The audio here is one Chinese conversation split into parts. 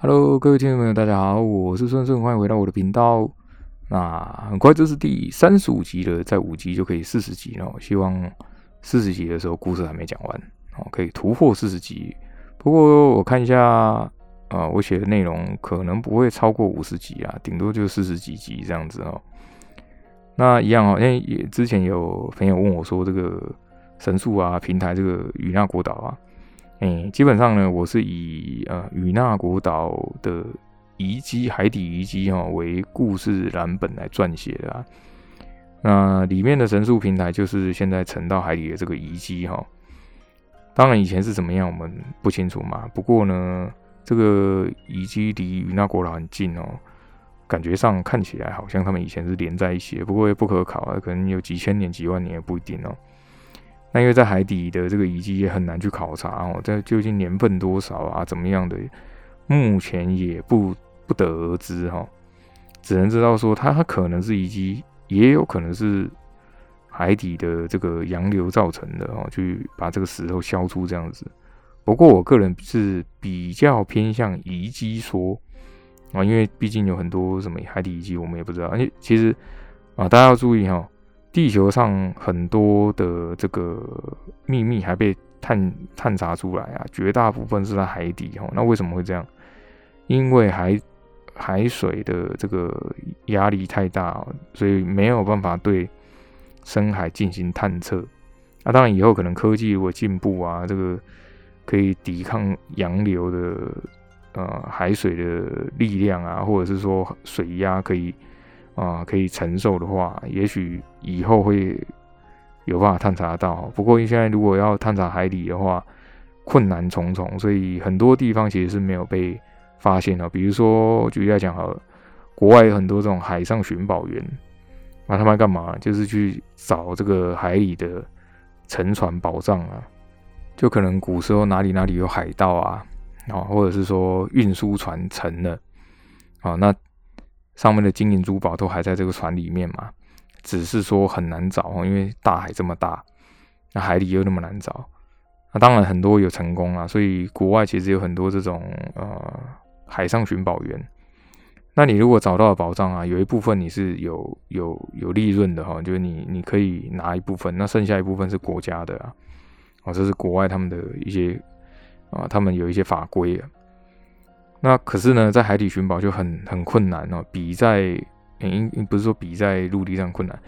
Hello，各位听众朋友，大家好，我是顺顺，欢迎回到我的频道。那很快这是第三十五集了，在五集就可以四十集了。希望四十集的时候故事还没讲完，哦，可以突破四十集。不过我看一下，啊，我写的内容可能不会超过五十集啊，顶多就四十几集这样子哦。那一样哦，因为也之前有朋友问我说，这个神速啊平台这个与那国岛啊，哎，基本上呢，我是以呃与那国岛的遗迹、海底遗迹哈为故事蓝本来撰写的啊。那里面的神树平台就是现在沉到海底的这个遗迹哈。当然以前是怎么样，我们不清楚嘛。不过呢，这个遗迹离与那国岛很近哦。感觉上看起来好像他们以前是连在一起的，不过也不可考啊，可能有几千年、几万年也不一定哦。那因为在海底的这个遗迹也很难去考察哦，在究竟年份多少啊，怎么样的，目前也不不得而知哈。只能知道说它它可能是遗迹，也有可能是海底的这个洋流造成的哦，去把这个石头削出这样子。不过我个人是比较偏向遗迹说。啊，因为毕竟有很多什么海底遗迹，我们也不知道。而且其实啊，大家要注意哈，地球上很多的这个秘密还被探探查出来啊，绝大部分是在海底哦。那为什么会这样？因为海海水的这个压力太大，所以没有办法对深海进行探测。那当然以后可能科技如果进步啊，这个可以抵抗洋流的。呃，海水的力量啊，或者是说水压可以啊，可以承受的话，也许以后会有办法探查到。不过，现在如果要探查海底的话，困难重重，所以很多地方其实是没有被发现的。比如说，举例来讲，好了，国外有很多这种海上寻宝员，那他们干嘛？就是去找这个海里的沉船宝藏啊，就可能古时候哪里哪里有海盗啊。啊，或者是说运输船沉了，啊，那上面的金银珠宝都还在这个船里面嘛？只是说很难找哦，因为大海这么大，那海里又那么难找。那当然很多有成功啊，所以国外其实有很多这种呃海上寻宝员。那你如果找到了宝藏啊，有一部分你是有有有利润的哈，就是你你可以拿一部分，那剩下一部分是国家的啊，哦，这是国外他们的一些。啊，他们有一些法规啊，那可是呢，在海底寻宝就很很困难哦，比在应不是说比在陆地上困难，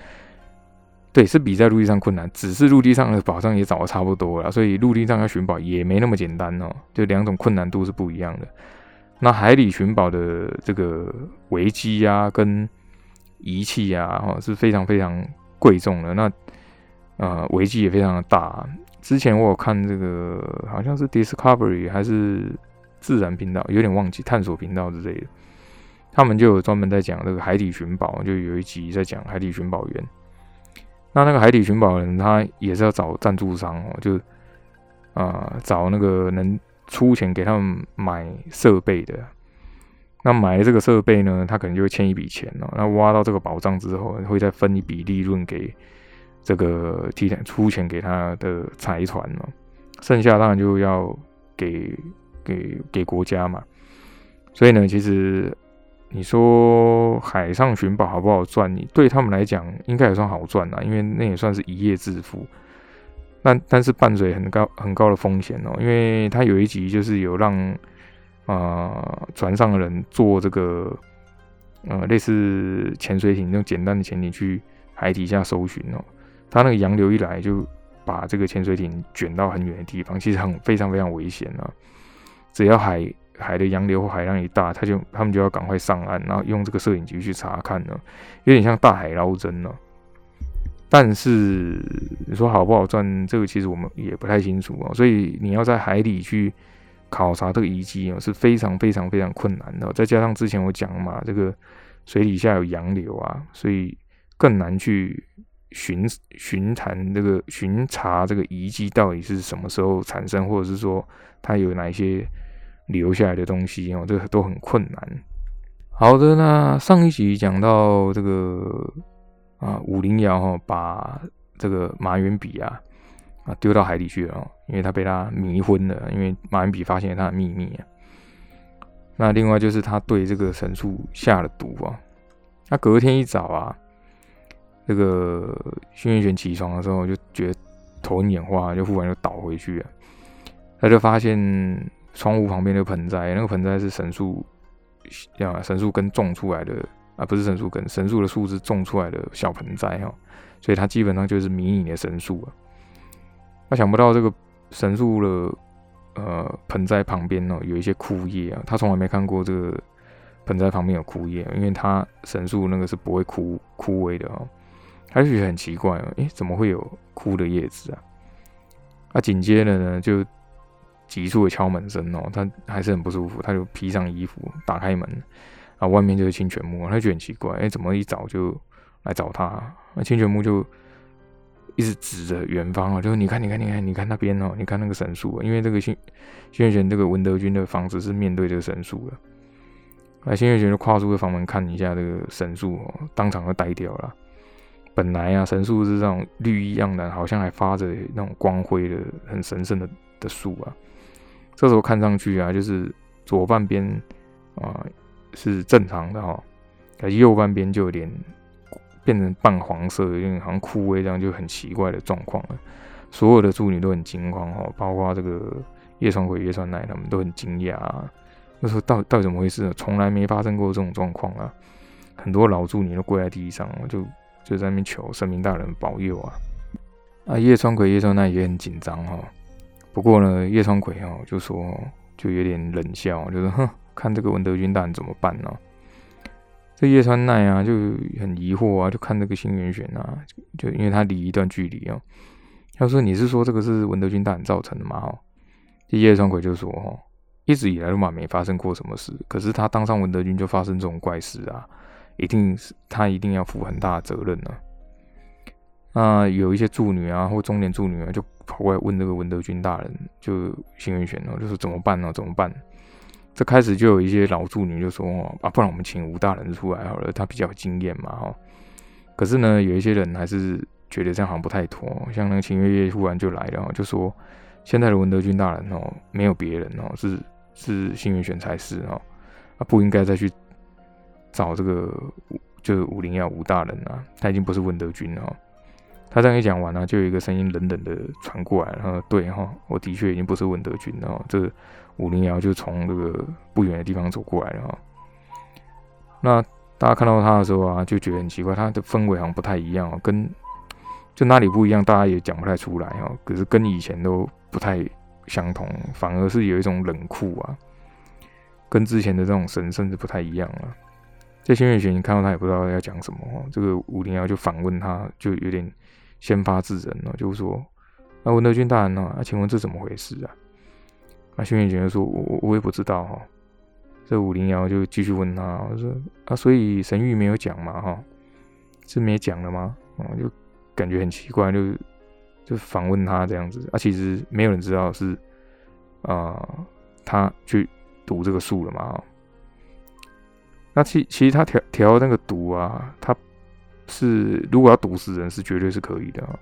对，是比在陆地上困难，只是陆地上的宝藏也找的差不多了，所以陆地上要寻宝也没那么简单哦，就两种困难度是不一样的。那海底寻宝的这个危机啊，跟仪器啊，哦是非常非常贵重的，那呃危机也非常的大。之前我有看这个，好像是 Discovery 还是自然频道，有点忘记探索频道之类的。他们就有专门在讲这个海底寻宝，就有一集在讲海底寻宝员。那那个海底寻宝人，他也是要找赞助商哦，就啊找那个能出钱给他们买设备的。那买了这个设备呢，他可能就会欠一笔钱哦。那挖到这个宝藏之后，会再分一笔利润给。这个提前出钱给他的财团嘛，剩下当然就要给给给国家嘛。所以呢，其实你说海上寻宝好不好赚？你对他们来讲应该也算好赚啊，因为那也算是一夜致富。但但是伴随很高很高的风险哦，因为他有一集就是有让啊船上的人做这个呃类似潜水艇那种简单的潜艇去海底下搜寻哦。它那个洋流一来，就把这个潜水艇卷到很远的地方，其实很非常非常危险啊！只要海海的洋流或海浪一大，他就他们就要赶快上岸，然后用这个摄影机去查看呢，有点像大海捞针呢。但是你说好不好赚，这个其实我们也不太清楚啊。所以你要在海底去考察这个遗迹啊，是非常非常非常困难的。再加上之前我讲嘛，这个水底下有洋流啊，所以更难去。巡巡谈这个巡查这个遗迹到底是什么时候产生，或者是说它有哪一些留下来的东西哦，这个都很困难。好的，那上一集讲到这个啊，武林瑶哈把这个马元笔啊啊丢到海底去了，因为他被他迷昏了，因为马元笔发现了他的秘密。那另外就是他对这个神树下了毒啊。那隔天一早啊，这个轩辕玄起床的时候就觉得头晕眼花，就忽然就倒回去了。他就发现窗户旁边的盆栽，那个盆栽是神树，啊，神树根种出来的啊，不是神树根，神树的树枝种出来的小盆栽哈，所以它基本上就是迷你的神树啊。他想不到这个神树的呃盆栽旁边哦有一些枯叶啊，他从来没看过这个盆栽旁边有枯叶，因为他神树那个是不会枯枯萎的哦。他就觉得很奇怪哦，诶，怎么会有枯的叶子啊？啊，紧接着呢就。急促的敲门声哦，他还是很不舒服，他就披上衣服，打开门，啊，外面就是清泉木，他觉得很奇怪，哎，怎么一早就来找他？那清泉木就一直指着远方啊，就是你看，你看，你看，你看那边哦，你看那个神树，因为这个新新月玄这个文德军的房子是面对这个神树的，那新月玄就跨出个房门看一下这个神树哦，当场就呆掉了。本来啊，神树是这种绿意盎然，好像还发着那种光辉的、很神圣的的树啊。这时候看上去啊，就是左半边啊是正常的哈，而右半边就有点变成半黄色，有点好像枯萎这样，就很奇怪的状况了。所有的助女都很惊慌哈，包括这个叶川葵、叶川奈他们都很惊讶。啊那时候到到底怎么回事？从来没发生过这种状况啊！很多老助女都跪在地上，就就在那边求神明大人保佑啊！啊，叶川葵、叶川奈也很紧张哈。不过呢，叶川葵哦就说，就有点冷笑，就是哼，看这个文德军大人怎么办呢？这叶川奈啊就很疑惑啊，就看这个新元玄啊，就因为他离一段距离哦，他说你是说这个是文德军大人造成的吗？哦，叶川葵就说哦，一直以来都嘛没发生过什么事，可是他当上文德军就发生这种怪事啊，一定是他一定要负很大的责任呢。那有一些助女啊，或中年助女啊，就跑过来问这个文德军大人，就新元玄哦，就说怎么办呢？怎么办？这开始就有一些老助女就说啊，不然我们请吴大人出来好了，他比较有经验嘛，哈。可是呢，有一些人还是觉得这样好像不太妥，像那个秦月月忽然就来了，就说现在的文德军大人哦，没有别人哦，是是新元玄才是哦，啊，不应该再去找这个就是武林要吴大人啊，他已经不是文德军了。他这样一讲完呢，就有一个声音冷冷的传过来，然后对哈，我的确已经不是文德军了。这武林瑶就从这个不远的地方走过来了哈。那大家看到他的时候啊，就觉得很奇怪，他的氛围好像不太一样哦，跟就哪里不一样，大家也讲不太出来哈。可是跟以前都不太相同，反而是有一种冷酷啊，跟之前的这种神圣是不太一样了。在新月玄看到他也不知道要讲什么，这个五零幺就反问他，就有点。先发制人了，就说：“啊，文德军大人呢？啊，请问这怎么回事啊？”那新月群就说：“我我也不知道哈。”这五零幺就继续问他：“我说啊，所以神谕没有讲嘛？哈，是没讲了吗？啊，就感觉很奇怪，就就反问他这样子。啊，其实没有人知道是啊，他去读这个书了嘛？那其其实他调调那个毒啊，他。是，如果要毒死人是绝对是可以的啊，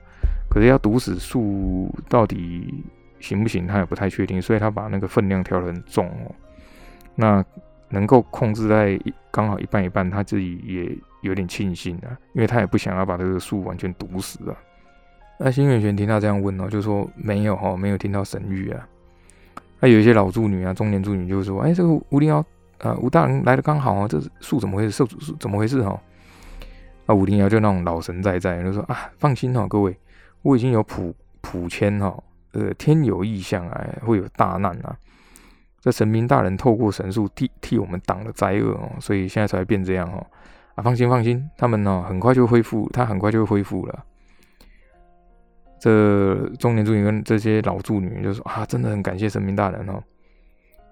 可是要毒死树到底行不行，他也不太确定，所以他把那个分量调得很重哦。那能够控制在刚好一半一半，他自己也有点庆幸啊，因为他也不想要把这个树完全毒死啊。那新元玄听他这样问哦，就说没有哈，没有听到神谕啊。那有一些老助女啊，中年助女就说，哎，这个吴灵瑶啊，吴大人来的刚好啊，这树怎么回事？受树怎么回事哈？啊，武灵瑶就那种老神在在，就说啊，放心哈，各位，我已经有普普签哈，呃，天有异象哎，会有大难啊，这神明大人透过神术替替我们挡了灾厄哦，所以现在才会变这样哦。啊，放心放心，他们呢很快就恢复，他很快就恢复了。这中年助女跟这些老助女就说啊，真的很感谢神明大人哦。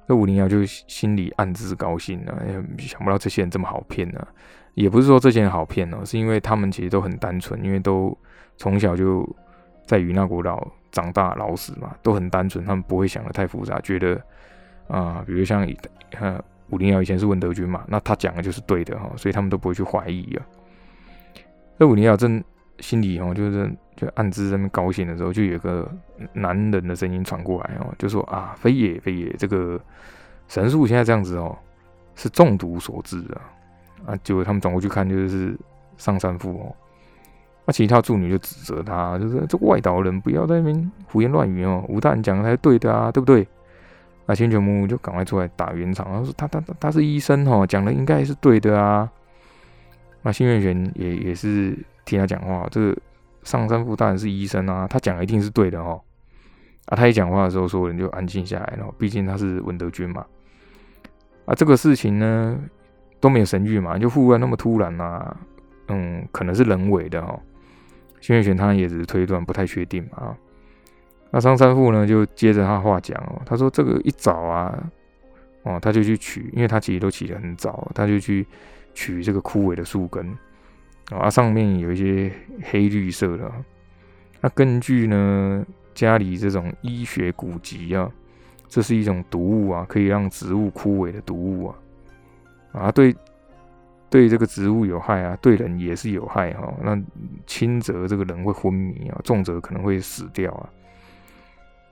这武零幺就心里暗自高兴啊，想不到这些人这么好骗呢。也不是说这些人好骗哦，是因为他们其实都很单纯，因为都从小就在与那国老长大老死嘛，都很单纯，他们不会想的太复杂，觉得啊，比如像呃武林瑶以前是文德军嘛，那他讲的就是对的哈，所以他们都不会去怀疑啊。那武林瑶正心里哦，就是就暗自在那高兴的时候，就有个男人的声音传过来哦，就说啊，飞也飞也，这个神树现在这样子哦。是中毒所致的啊。结果他们转过去看，就是上山父哦。那其他助女就指责他，就是这个外岛人不要在那边胡言乱语哦，吴大人讲的才是对的啊，对不对？那千泉木就赶快出来打圆场，他说他他他是医生哦，讲的应该是对的啊。那新月玄也也是听他讲话，这个上山父大人是医生啊，他讲的一定是对的哦。啊，他一讲话的时候，所有人就安静下来了，毕竟他是文德军嘛。啊，这个事情呢都没有神谕嘛，就忽然那么突然啊，嗯，可能是人为的哦。新月玄他也只是推断，不太确定嘛。啊，那上三富呢就接着他话讲哦，他说这个一早啊，哦，他就去取，因为他其实都起得很早，他就去取这个枯萎的树根啊，上面有一些黑绿色的。那根据呢家里这种医学古籍啊，这是一种毒物啊，可以让植物枯萎的毒物啊，啊对。对这个植物有害啊，对人也是有害哈。那轻则这个人会昏迷啊，重则可能会死掉啊。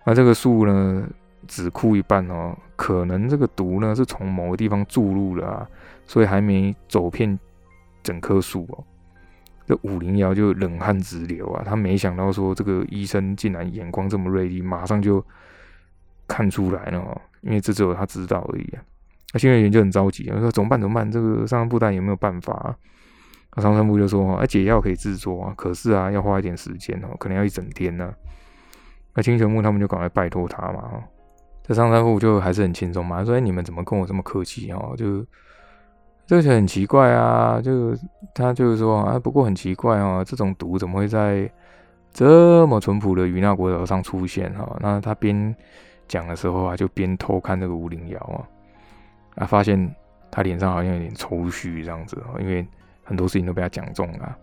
那这个树呢，只枯一半哦，可能这个毒呢是从某个地方注入了啊，所以还没走遍整棵树哦。这五零幺就冷汗直流啊，他没想到说这个医生竟然眼光这么锐利，马上就看出来了，因为这只有他知道而已啊。那新月员就很着急，说怎么办？怎么办？这个上山部大有没有办法？那上山部就说：“啊，解药可以制作啊，可是啊，要花一点时间哦，可能要一整天呢。”那清泉木他们就赶快拜托他嘛。这上山部就还是很轻松嘛，他说：“哎，你们怎么跟我这么客气哦？就这个很奇怪啊，就他就是说啊，不过很奇怪哦，这种毒怎么会在这么淳朴的与那国岛上出现哈？那他边讲的时候啊，就边偷看这个吴灵瑶啊。”啊，发现他脸上好像有点抽虚这样子哦因为很多事情都被他讲中了。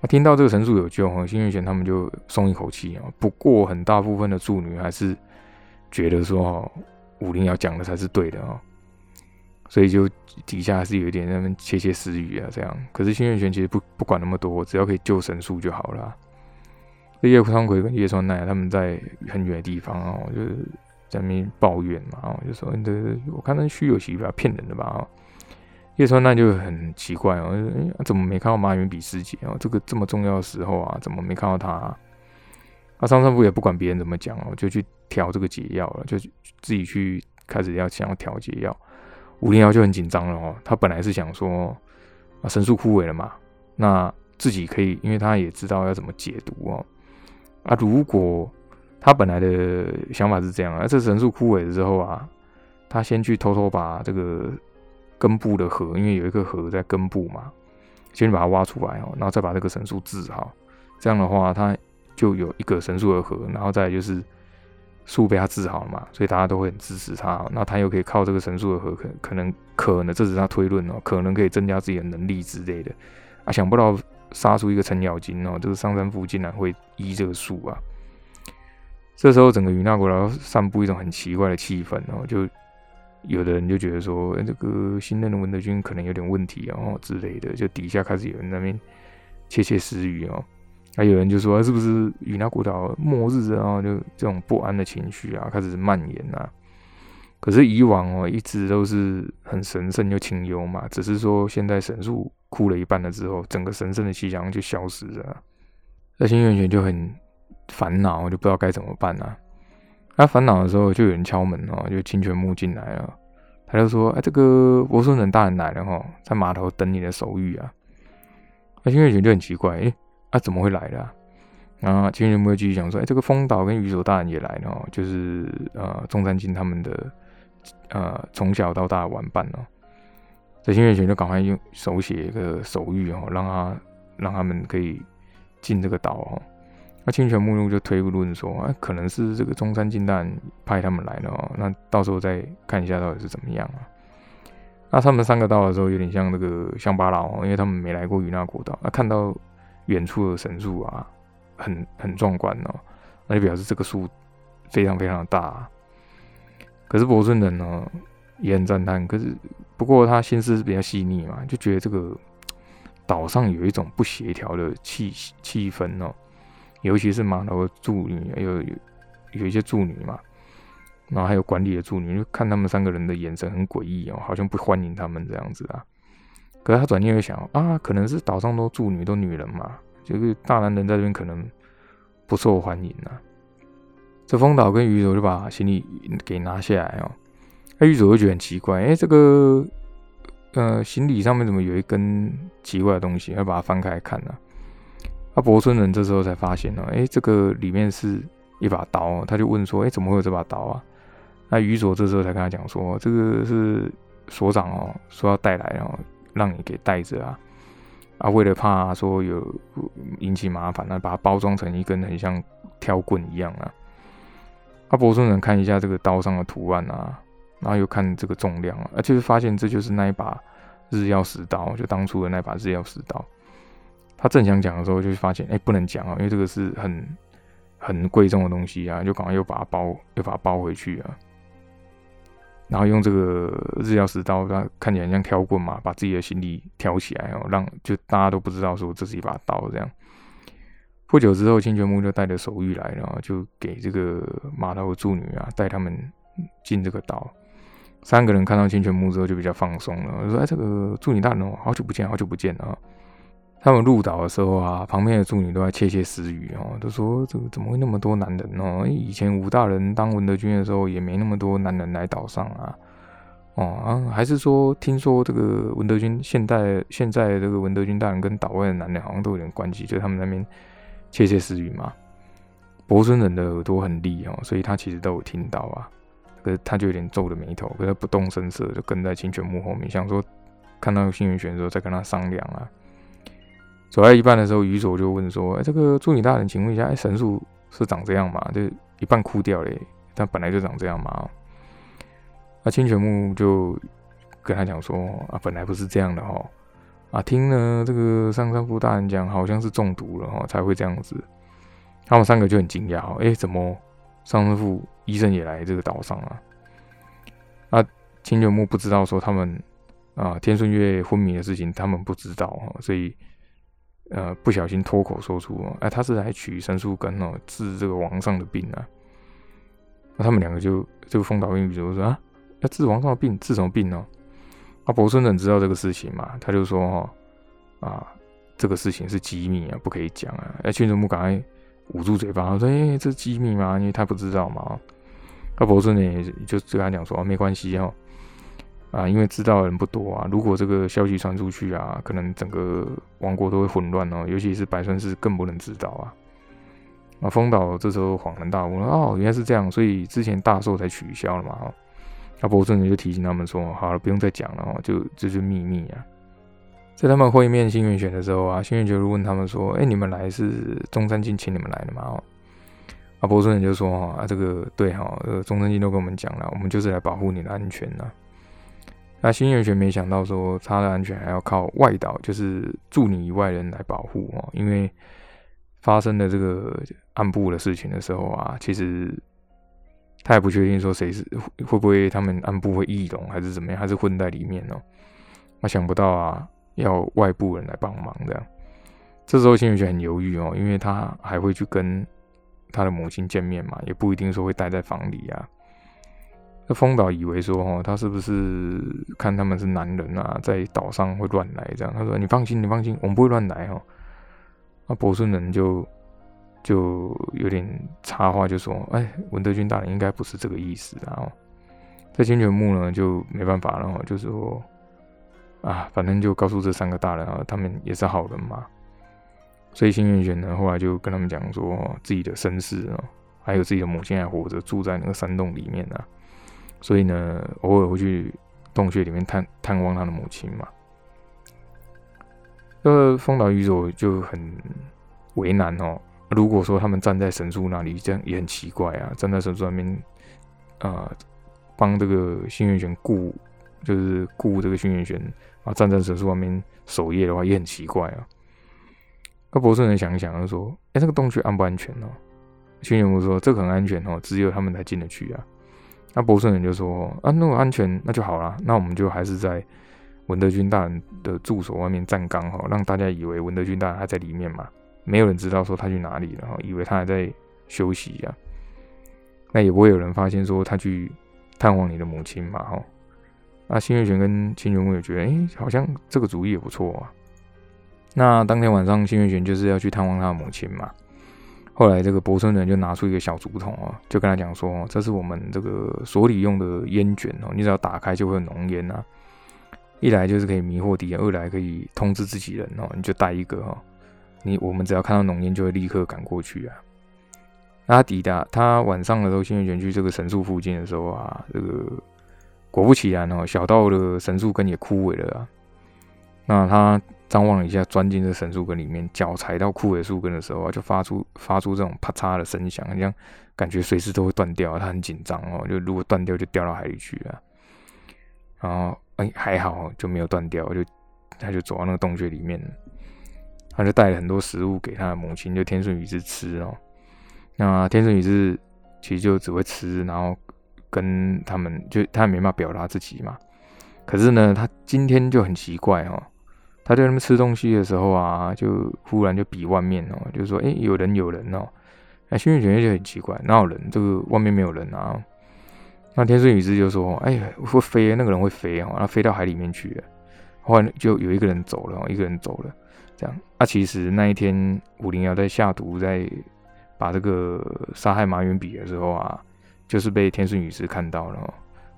那听到这个神术有救哈，新月玄他们就松一口气啊。不过很大部分的助女还是觉得说哈，武林要讲的才是对的啊，所以就底下还是有一点那边窃窃私语啊这样。可是新月玄其实不不管那么多，只要可以救神树就好了。叶川葵跟叶川奈他们在很远的地方啊，就是。在那边抱怨嘛，哦，就说你这我看那虚有其表，骗人的吧？叶川那就很奇怪哦，怎么没看到马云比师姐哦？这个这么重要的时候啊，怎么没看到他？啊，上山部也不管别人怎么讲哦，就去调这个解药了，就自己去开始要想要调解药。五零幺就很紧张了哦，他本来是想说啊，神树枯萎了嘛，那自己可以，因为他也知道要怎么解毒哦。啊，如果他本来的想法是这样啊，这神树枯萎了之后啊，他先去偷偷把这个根部的核，因为有一个核在根部嘛，先把它挖出来哦，然后再把这个神树治好。这样的话，他就有一个神树的核，然后再就是树被他治好了嘛，所以大家都会很支持他。那他又可以靠这个神树的核，可可能可能这只是他推论哦，可能可以增加自己的能力之类的啊。想不到杀出一个程咬金哦，这个上山夫竟然会医这个树啊。这时候，整个与那国岛散布一种很奇怪的气氛哦，就有的人就觉得说，这个新任的文德军可能有点问题哦之类的，就底下开始有人那边窃窃私语哦，还有人就说，是不是与那古岛末日啊？就这种不安的情绪啊，开始蔓延啊。可是以往哦，一直都是很神圣又清幽嘛，只是说现在神树枯了一半了之后，整个神圣的气象就消失了，那新源泉就很。烦恼，就不知道该怎么办啊。他烦恼的时候，就有人敲门哦，就清泉木进来了。他就说：“哎，这个伯孙人大人来了哈，在码头等你的手谕啊。”那清泉就很奇怪，哎，啊怎么会来的？然后清泉木继续讲说：“哎，这个风岛跟宇宙大人也来了哦，就是呃中山金他们的呃从小到大的玩伴哦。”这清泉就赶快用手写一个手谕哦，让他让他们可以进这个岛哦。那清泉目录就推论说，啊，可能是这个中山进大人派他们来了哦，那到时候再看一下到底是怎么样啊。那他们三个到的时候，有点像那个乡巴佬哦，因为他们没来过与那国岛，那看到远处的神树啊，很很壮观哦，那就表示这个树非常非常的大。可是伯尊人呢也很赞叹，可是不过他心思是比较细腻嘛，就觉得这个岛上有一种不协调的气气氛哦。尤其是码头的助女，有有有一些助女嘛，然后还有管理的助女，就看他们三个人的眼神很诡异哦，好像不欢迎他们这样子啊。可是他转念又想啊，可能是岛上都住女都女人嘛，就是大男人在这边可能不受欢迎啊。这风岛跟鱼佐就把行李给拿下来哦，那鱼佐就觉得很奇怪，哎，这个呃行李上面怎么有一根奇怪的东西？要把它翻开看呢。那博村人这时候才发现呢，哎，这个里面是一把刀，他就问说，哎，怎么会有这把刀啊？那鱼佐这时候才跟他讲说，这个是所长哦，说要带来哦。让你给带着啊啊！为了怕说有引起麻烦，那把它包装成一根很像挑棍一样啊。阿伯村人看一下这个刀上的图案啊，然后又看这个重量啊，就是发现这就是那一把日曜石刀，就当初的那把日曜石刀。他正想讲的时候，就发现哎，不能讲啊，因为这个是很很贵重的东西啊，就赶快又把它包，又把它包回去啊。然后用这个日曜石刀，它看起来像挑棍嘛，把自己的行李挑起来哦，让就大家都不知道说这是一把刀这样。不久之后，清泉木就带着手谕来了，就给这个码头的助女啊带他们进这个岛。三个人看到清泉木之后就比较放松了，说：“哎，这个助女大人哦，好久不见，好久不见啊。”他们入岛的时候啊，旁边的助女都在窃窃私语哦，都说这个怎么会那么多男人哦？以前武大人当文德军的时候，也没那么多男人来岛上啊。哦啊，还是说听说这个文德军现在现在这个文德军大人跟岛外的男人好像都有点关系，就他们那边窃窃私语嘛。伯孙人的耳朵很利哦，所以他其实都有听到啊。可是他就有点皱着眉头，可是他不动声色，就跟在清泉木后面，想说看到幸运选的时候再跟他商量啊。走在一半的时候，鱼佐就问说：“哎，这个助理大人，请问一下，哎，神树是长这样吗？就一半枯掉嘞，它本来就长这样吗？”那清泉木就跟他讲说：“啊，本来不是这样的哈，啊，听了这个上山夫大人讲，好像是中毒了哈，才会这样子。”他们三个就很惊讶哦，哎，怎么上山夫医生也来这个岛上啊？啊，清泉木不知道说他们啊天顺月昏迷的事情，他们不知道哈，所以。呃，不小心脱口说出，哎，他是来取神树根哦，治这个王上的病啊。那他们两个就这个风岛英语就说啊，要治王上的病，治什么病呢？啊，伯孙人知道这个事情嘛，他就说哈，啊，这个事情是机密啊，不可以讲啊。哎，群主木赶快捂住嘴巴，说，哎，这机密吗？因为他不知道嘛。那伯孙人就就跟他讲说，没关系哦。啊，因为知道的人不多啊。如果这个消息传出去啊，可能整个王国都会混乱哦。尤其是白川氏更不能知道啊。啊，丰岛这时候恍然大悟，哦，原来是这样，所以之前大寿才取消了嘛。哦，那伯顺就提醒他们说，好了，不用再讲了哦，就这是秘密啊。在他们会面新元选的时候啊，新元就问他们说，哎，你们来是中山靖请你们来的吗？啊，伯顺就说，啊，这个对哈，呃，中山靖都跟我们讲了，我们就是来保护你的安全的。那新月泉没想到说他的安全还要靠外岛，就是助你以外人来保护哦。因为发生的这个暗部的事情的时候啊，其实他也不确定说谁是会不会他们暗部会异动还是怎么样，还是混在里面哦。他想不到啊，要外部人来帮忙这样。这时候新月泉很犹豫哦，因为他还会去跟他的母亲见面嘛，也不一定说会待在房里啊。那丰岛以为说，哦，他是不是看他们是男人啊，在岛上会乱来这样？他说：“你放心，你放心，我们不会乱来哦。”那伯孙人就就有点插话，就说：“哎，文德军大人应该不是这个意思啊。”在清泉木呢就没办法了，就说：“啊，反正就告诉这三个大人啊，他们也是好人嘛。”所以新月玄呢后来就跟他们讲说，自己的身世啊，还有自己的母亲还活着，住在那个山洞里面啊。所以呢，偶尔会去洞穴里面探探望他的母亲嘛。呃，丰岛宇佐就很为难哦。如果说他们站在神树那里，这样也很奇怪啊。站在神树那边，啊，帮这个幸运玄顾，就是顾这个幸运玄啊，站在神树外面守夜的话，也很奇怪啊。那博士人想一想，就说：“哎，这个洞穴安不安全呢？”幸运木说：“这个很安全哦，只有他们才进得去啊。”那博士人就说：“啊，那么安全，那就好了。那我们就还是在文德军大人的住所外面站岗哈，让大家以为文德军大人还在里面嘛。没有人知道说他去哪里了哈，以为他还在休息呀。那也不会有人发现说他去探望你的母亲嘛，哈。那新月泉跟清泉木也觉得，哎，好像这个主意也不错啊。那当天晚上，新月泉就是要去探望他的母亲嘛。后来这个博村人就拿出一个小竹筒啊，就跟他讲说，这是我们这个所里用的烟卷哦，你只要打开就会有浓烟啊。一来就是可以迷惑敌人，二来可以通知自己人哦，你就带一个哈。你我们只要看到浓烟，就会立刻赶过去啊。那他抵达他晚上的时候，新月泉去这个神树附近的时候啊，这个。果不其然哦，小道的神树根也枯萎了啊。那他张望了一下，钻进这神树根里面，脚踩到枯萎树根的时候啊，就发出发出这种啪嚓的声响，好像感觉随时都会断掉。他很紧张哦，就如果断掉就掉到海里去了。然后哎还好就没有断掉，就他就走到那个洞穴里面，他就带了很多食物给他的母亲，就天顺宇治吃哦。那天顺宇治其实就只会吃，然后。跟他们就他没办法表达自己嘛，可是呢，他今天就很奇怪哦，他在那边吃东西的时候啊，就忽然就比外面哦，就说哎有人有人哦，那新月觉就很奇怪，哪有人？这个外面没有人啊。那天顺宇之就说哎会飞，那个人会飞哦，他飞到海里面去了。后来就有一个人走了，一个人走了，这样。啊，其实那一天武林瑶在下毒，在把这个杀害马云比的时候啊。就是被天顺宇之看到了，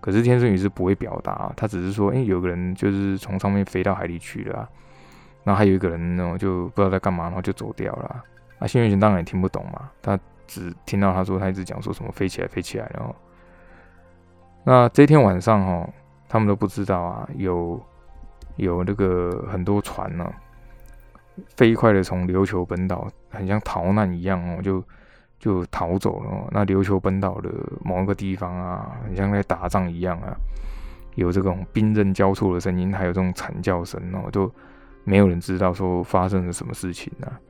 可是天顺宇之不会表达，他只是说，哎，有个人就是从上面飞到海里去了，然后还有一个人呢，就不知道在干嘛，然后就走掉了。啊，幸运群当然也听不懂嘛，他只听到他说，他一直讲说什么飞起来，飞起来，然后，那这天晚上哈，他们都不知道啊，有有那个很多船呢，飞快的从琉球本岛，很像逃难一样哦，就。就逃走了。那琉球本岛的某一个地方啊，很像在打仗一样啊，有这种兵刃交错的声音，还有这种惨叫声哦，就没有人知道说发生了什么事情啊。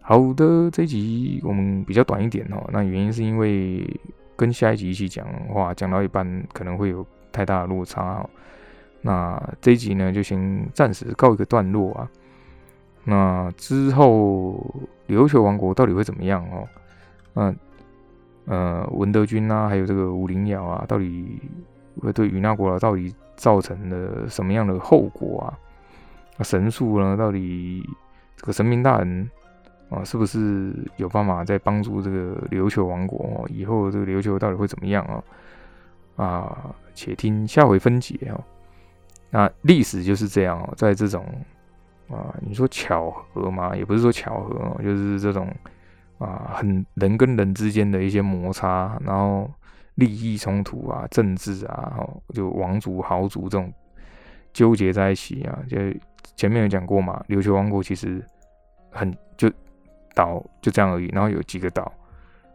好的，这集我们比较短一点哦。那原因是因为跟下一集一起讲话，讲到一半可能会有太大的落差。那这一集呢，就先暂时告一个段落啊。那之后，琉球王国到底会怎么样哦？那呃，文德军啊，还有这个武林鸟啊，到底会对与那国啊到底造成了什么样的后果啊？神树呢，到底这个神明大人啊，是不是有办法在帮助这个琉球王国？以后这个琉球到底会怎么样啊？啊，且听下回分解哦。那历史就是这样哦，在这种。啊，你说巧合吗？也不是说巧合，就是这种啊，很人跟人之间的一些摩擦，然后利益冲突啊，政治啊，就王族豪族这种纠结在一起啊。就前面有讲过嘛，琉球王国其实很就岛就这样而已，然后有几个岛，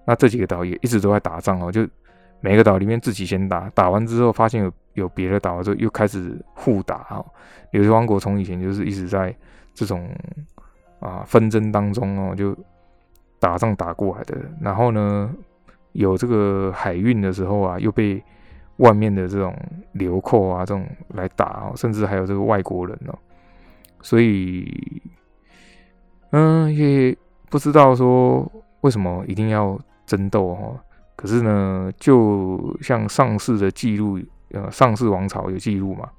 那这几个岛也一直都在打仗哦，就每个岛里面自己先打，打完之后发现有有别的岛，就又开始互打啊。琉球王国从以前就是一直在这种啊纷争当中哦，就打仗打过来的。然后呢，有这个海运的时候啊，又被外面的这种流寇啊这种来打，甚至还有这个外国人哦。所以，嗯，也不知道说为什么一定要争斗哦。可是呢，就像上世的记录，呃，上世王朝有记录嘛。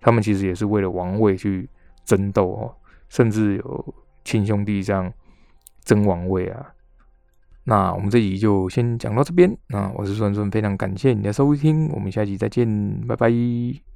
他们其实也是为了王位去争斗哦，甚至有亲兄弟这样争王位啊。那我们这集就先讲到这边。那我是孙孙，非常感谢你的收听，我们下集再见，拜拜。